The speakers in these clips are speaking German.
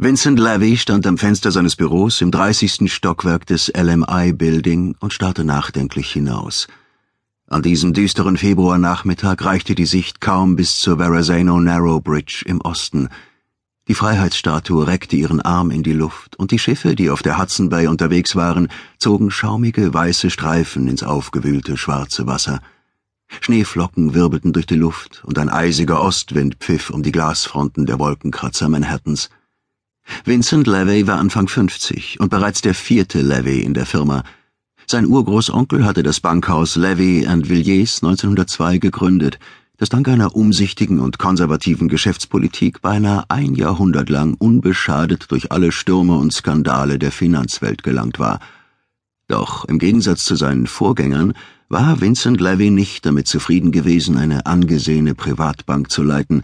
Vincent Levy stand am Fenster seines Büros im 30. Stockwerk des LMI Building und starrte nachdenklich hinaus. An diesem düsteren Februarnachmittag reichte die Sicht kaum bis zur Verrazano Narrow Bridge im Osten. Die Freiheitsstatue reckte ihren Arm in die Luft, und die Schiffe, die auf der Hudson Bay unterwegs waren, zogen schaumige weiße Streifen ins aufgewühlte schwarze Wasser. Schneeflocken wirbelten durch die Luft, und ein eisiger Ostwind pfiff um die Glasfronten der Wolkenkratzer Manhattans. Vincent Levy war Anfang 50 und bereits der vierte Levy in der Firma. Sein Urgroßonkel hatte das Bankhaus Levy Villiers 1902 gegründet, das dank einer umsichtigen und konservativen Geschäftspolitik beinahe ein Jahrhundert lang unbeschadet durch alle Stürme und Skandale der Finanzwelt gelangt war. Doch im Gegensatz zu seinen Vorgängern war Vincent Levy nicht damit zufrieden gewesen, eine angesehene Privatbank zu leiten,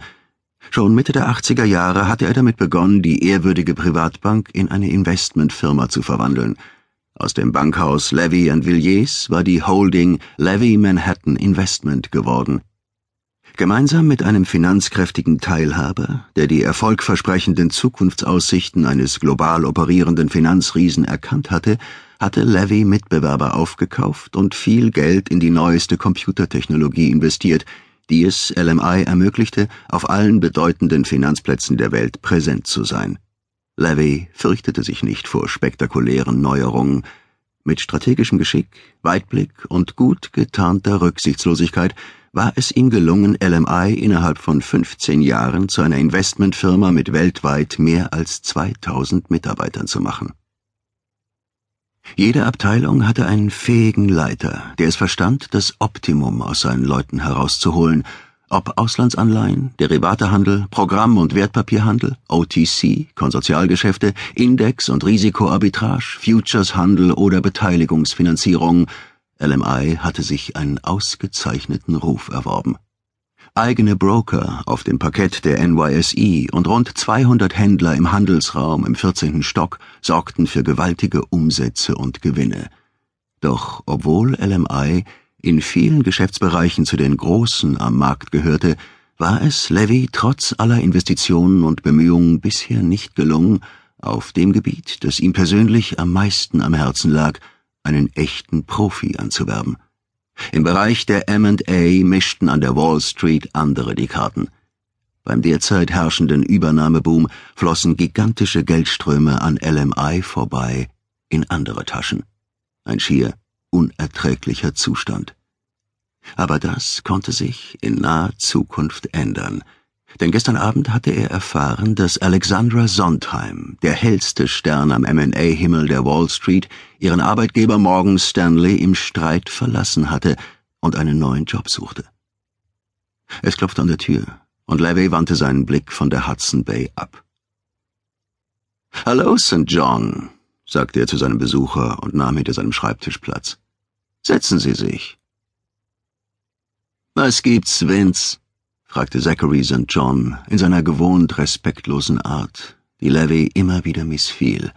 Schon Mitte der 80er Jahre hatte er damit begonnen, die ehrwürdige Privatbank in eine Investmentfirma zu verwandeln. Aus dem Bankhaus Levy Villiers war die Holding Levy Manhattan Investment geworden. Gemeinsam mit einem finanzkräftigen Teilhaber, der die erfolgversprechenden Zukunftsaussichten eines global operierenden Finanzriesen erkannt hatte, hatte Levy Mitbewerber aufgekauft und viel Geld in die neueste Computertechnologie investiert, die es LMI ermöglichte, auf allen bedeutenden Finanzplätzen der Welt präsent zu sein. Levy fürchtete sich nicht vor spektakulären Neuerungen. Mit strategischem Geschick, Weitblick und gut getarnter Rücksichtslosigkeit war es ihm gelungen, LMI innerhalb von 15 Jahren zu einer Investmentfirma mit weltweit mehr als 2000 Mitarbeitern zu machen. Jede Abteilung hatte einen fähigen Leiter, der es verstand, das Optimum aus seinen Leuten herauszuholen, ob Auslandsanleihen, Derivatehandel, Programm- und Wertpapierhandel, OTC, Konsortialgeschäfte, Index- und Risikoarbitrage, Futureshandel oder Beteiligungsfinanzierung. LMI hatte sich einen ausgezeichneten Ruf erworben. Eigene Broker auf dem Parkett der NYSE und rund 200 Händler im Handelsraum im 14. Stock sorgten für gewaltige Umsätze und Gewinne. Doch obwohl LMI in vielen Geschäftsbereichen zu den Großen am Markt gehörte, war es Levy trotz aller Investitionen und Bemühungen bisher nicht gelungen, auf dem Gebiet, das ihm persönlich am meisten am Herzen lag, einen echten Profi anzuwerben. Im Bereich der M&A mischten an der Wall Street andere die Karten. Beim derzeit herrschenden Übernahmeboom flossen gigantische Geldströme an LMI vorbei in andere Taschen. Ein schier unerträglicher Zustand. Aber das konnte sich in naher Zukunft ändern denn gestern Abend hatte er erfahren, dass Alexandra Sondheim, der hellste Stern am M&A-Himmel der Wall Street, ihren Arbeitgeber Morgan Stanley im Streit verlassen hatte und einen neuen Job suchte. Es klopfte an der Tür, und Levy wandte seinen Blick von der Hudson Bay ab. Hallo, St. John, sagte er zu seinem Besucher und nahm hinter seinem Schreibtisch Platz. Setzen Sie sich. Was gibt's, Vince? Fragte Zachary St. John in seiner gewohnt respektlosen Art, die Levy immer wieder missfiel.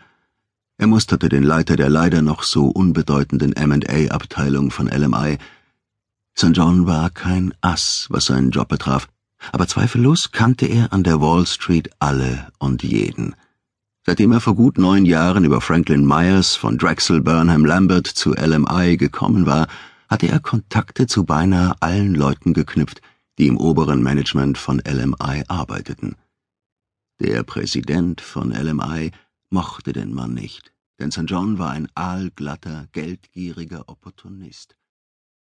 Er musterte den Leiter der leider noch so unbedeutenden M&A-Abteilung von LMI. St. John war kein Ass, was seinen Job betraf, aber zweifellos kannte er an der Wall Street alle und jeden. Seitdem er vor gut neun Jahren über Franklin Myers von Drexel Burnham Lambert zu LMI gekommen war, hatte er Kontakte zu beinahe allen Leuten geknüpft, die im oberen Management von LMI arbeiteten. Der Präsident von LMI mochte den Mann nicht, denn St. John war ein aalglatter, geldgieriger Opportunist.